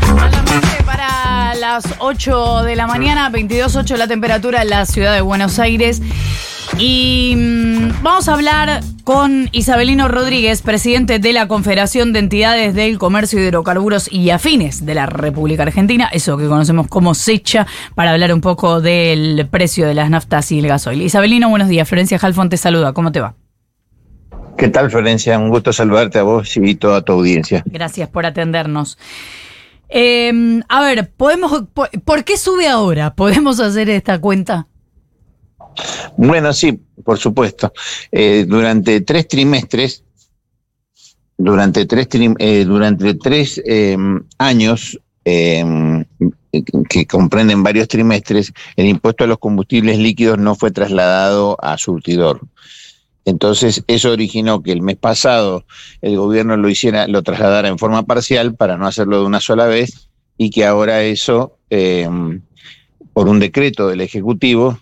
Solamente para las 8 de la mañana, 22.8 la temperatura en la ciudad de Buenos Aires. Y mm, vamos a hablar con Isabelino Rodríguez, presidente de la Confederación de Entidades del Comercio de Hidrocarburos y Afines de la República Argentina, eso que conocemos como SECHA, para hablar un poco del precio de las naftas y el gasoil. Isabelino, buenos días. Florencia Halfon te saluda. ¿Cómo te va? ¿Qué tal, Florencia? Un gusto saludarte a vos y toda tu audiencia. Gracias por atendernos. Eh, a ver, podemos, por, ¿por qué sube ahora? ¿Podemos hacer esta cuenta? Bueno, sí, por supuesto. Eh, durante tres trimestres, durante tres, trim- eh, durante tres eh, años, eh, que comprenden varios trimestres, el impuesto a los combustibles líquidos no fue trasladado a surtidor. Entonces, eso originó que el mes pasado el gobierno lo hiciera, lo trasladara en forma parcial para no hacerlo de una sola vez y que ahora eso, eh, por un decreto del Ejecutivo,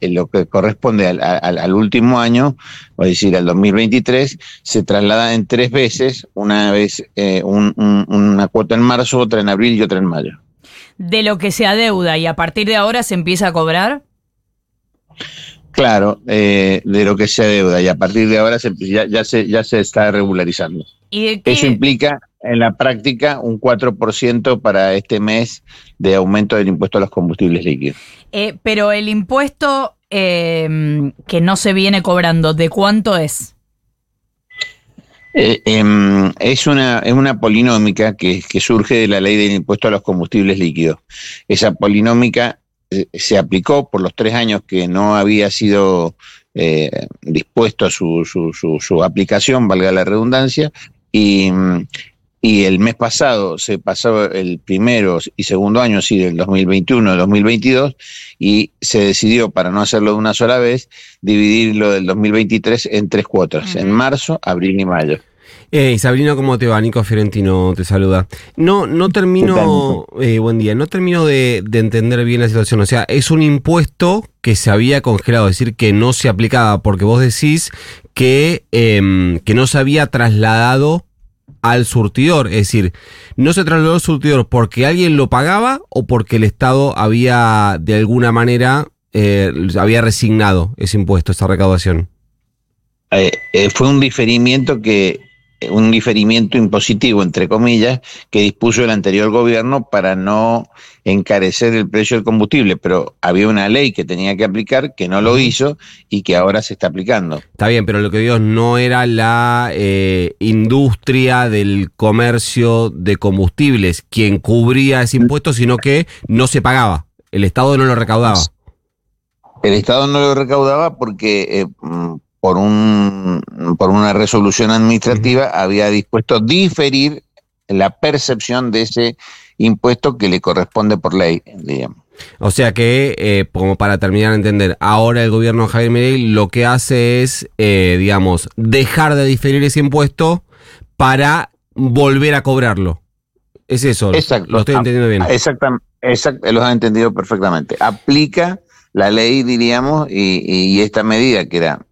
lo que corresponde al, último año, es decir, al 2023, se traslada en tres veces, una vez eh, un- una cuota en marzo, otra en abril y otra en mayo. De lo que se adeuda y a partir de ahora se empieza a cobrar. Claro, eh, de lo que se deuda y a partir de ahora se- ya, ya se, ya se está regularizando. Eso implica en la práctica un 4% para este mes de aumento del impuesto a los combustibles líquidos. Eh, pero el impuesto eh, que no se viene cobrando, ¿de cuánto es? Eh, em, es, una, es una polinómica que, que surge de la ley del impuesto a los combustibles líquidos. Esa polinómica se aplicó por los tres años que no había sido eh, dispuesto a su, su, su, su aplicación, valga la redundancia, y, mm, y el mes pasado se pasó el primero y segundo año, sí, del 2021 2022, y se decidió, para no hacerlo de una sola vez, dividirlo del 2023 en tres cuotas, en marzo, abril y mayo. Eh, Sabrina, ¿cómo te va? Nico Fiorentino te saluda. No, no termino, eh, buen día, no termino de, de entender bien la situación. O sea, es un impuesto que se había congelado, es decir, que no se aplicaba, porque vos decís que, em, que no se había trasladado al surtidor. Es decir, no se trasladó al surtidor porque alguien lo pagaba o porque el Estado había, de alguna manera, eh, había resignado ese impuesto, esa recaudación. Eh, eh, fue un diferimiento que un diferimiento impositivo entre comillas que dispuso el anterior gobierno para no encarecer el precio del combustible, pero había una ley que tenía que aplicar que no lo hizo y que ahora se está aplicando. Está bien, pero lo que digo no era la eh, industria del comercio de combustibles quien cubría ese impuesto, sino que no se pagaba. El Estado no lo recaudaba. El Estado no lo recaudaba porque eh, mm, por un por una resolución administrativa había dispuesto diferir la percepción de ese impuesto que le corresponde por ley, digamos. O sea que, eh, como para terminar de entender, ahora el gobierno de Javier Milei lo que hace es, eh, digamos, dejar de diferir ese impuesto para volver a cobrarlo. Es eso, Exacto. lo estoy entendiendo bien. Exactamente, lo has entendido perfectamente. Aplica la ley, diríamos, y, y esta medida que era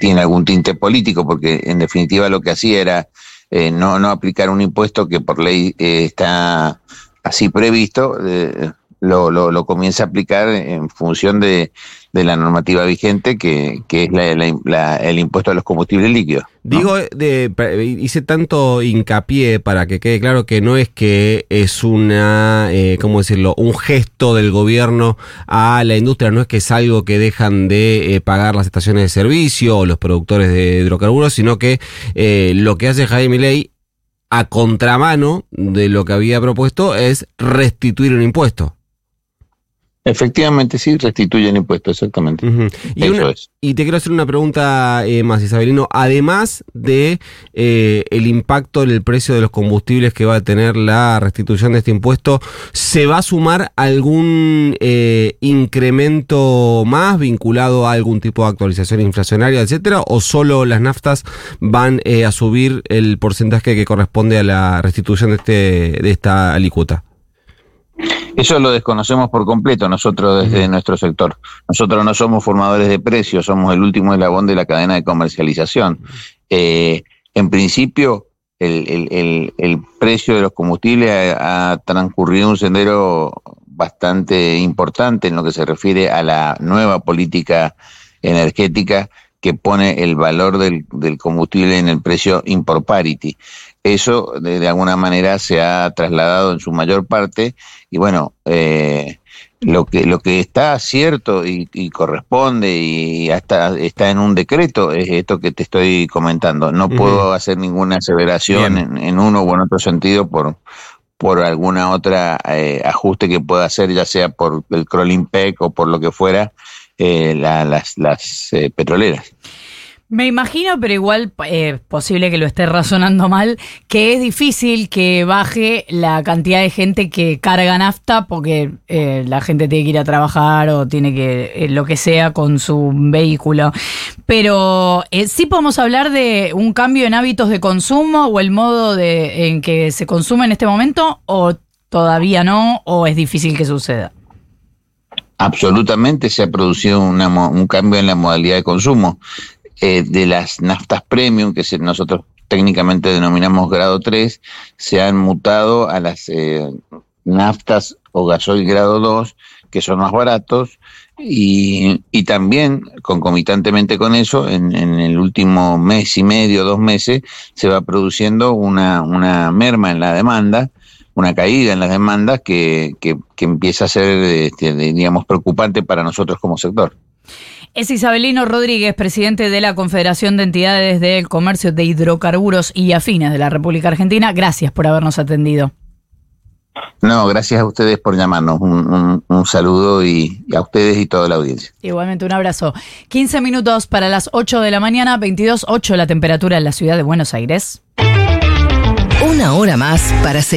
tiene algún tinte político, porque en definitiva lo que hacía era eh, no, no aplicar un impuesto que por ley eh, está así previsto, eh, lo, lo, lo comienza a aplicar en función de, de la normativa vigente, que, que es la- la- el impuesto a los combustibles líquidos. Digo, de, hice tanto hincapié para que quede claro que no es que es una, eh, ¿cómo decirlo?, un gesto del gobierno a la industria, no es que es algo que dejan de eh, pagar las estaciones de servicio o los productores de hidrocarburos, sino que eh, lo que hace Jaime Milei a contramano de lo que había propuesto es restituir un impuesto. Efectivamente, sí, restituyen impuestos, exactamente. Una- y te quiero hacer una pregunta eh, más, Isabelino. Además de eh, el impacto en el precio de los combustibles que va a tener la restitución de este impuesto, ¿se va a sumar algún eh, incremento más vinculado a algún tipo de actualización inflacionaria, etcétera? ¿O solo las naftas van eh, a subir el porcentaje que corresponde a la restitución de, este, de esta alícuota? Eso lo desconocemos por completo nosotros desde nuestro sector. Nosotros no somos formadores de precios, somos el último eslabón de la cadena de comercialización. Eh, en principio, el, precio de los combustibles ha, transcurrido un sendero bastante importante en lo que se refiere a la nueva política energética que pone el valor del, combustible en el precio import parity. Eso de, alguna manera se ha trasladado en su mayor parte y bueno, eh, lo que lo que está cierto y, corresponde y hasta está en un decreto es esto que te estoy comentando. No puedo hacer ninguna aseveración en, uno u en otro sentido por por alguna otra eh, ajuste que pueda hacer, ya sea por el crawling peg o por lo que fuera, eh, las, las eh, petroleras. Me imagino, pero igual es eh, posible que lo esté razonando mal, que es difícil que baje la cantidad de gente que carga nafta porque la gente tiene que ir a trabajar o tiene que lo que sea con su vehículo. Pero sí podemos hablar de un cambio en hábitos de consumo o el modo de, en que se consume en este momento o todavía no o es difícil que suceda absolutamente se ha producido un cambio en la modalidad de consumo. Eh, de las naftas premium, que nosotros técnicamente denominamos grado 3, se han mutado a las eh, naftas o gasoil grado 2, que son más baratos, y, y también, concomitantemente con eso, en, en, el último mes y medio, dos meses, se va produciendo una, una merma en la demanda, una caída en las demandas que, que, empieza a ser, este, digamos, preocupante para nosotros como sector. Es Isabelino Rodríguez, presidente de la Confederación de Entidades del Comercio de Hidrocarburos y Afines de la República Argentina. Gracias por habernos atendido. No, gracias a ustedes por llamarnos. Un, saludo y, y, a ustedes y toda la audiencia. Igualmente un abrazo. 15 minutos para las 8 de la mañana, 22.8 la temperatura en la ciudad de Buenos Aires. Una hora más para seguir.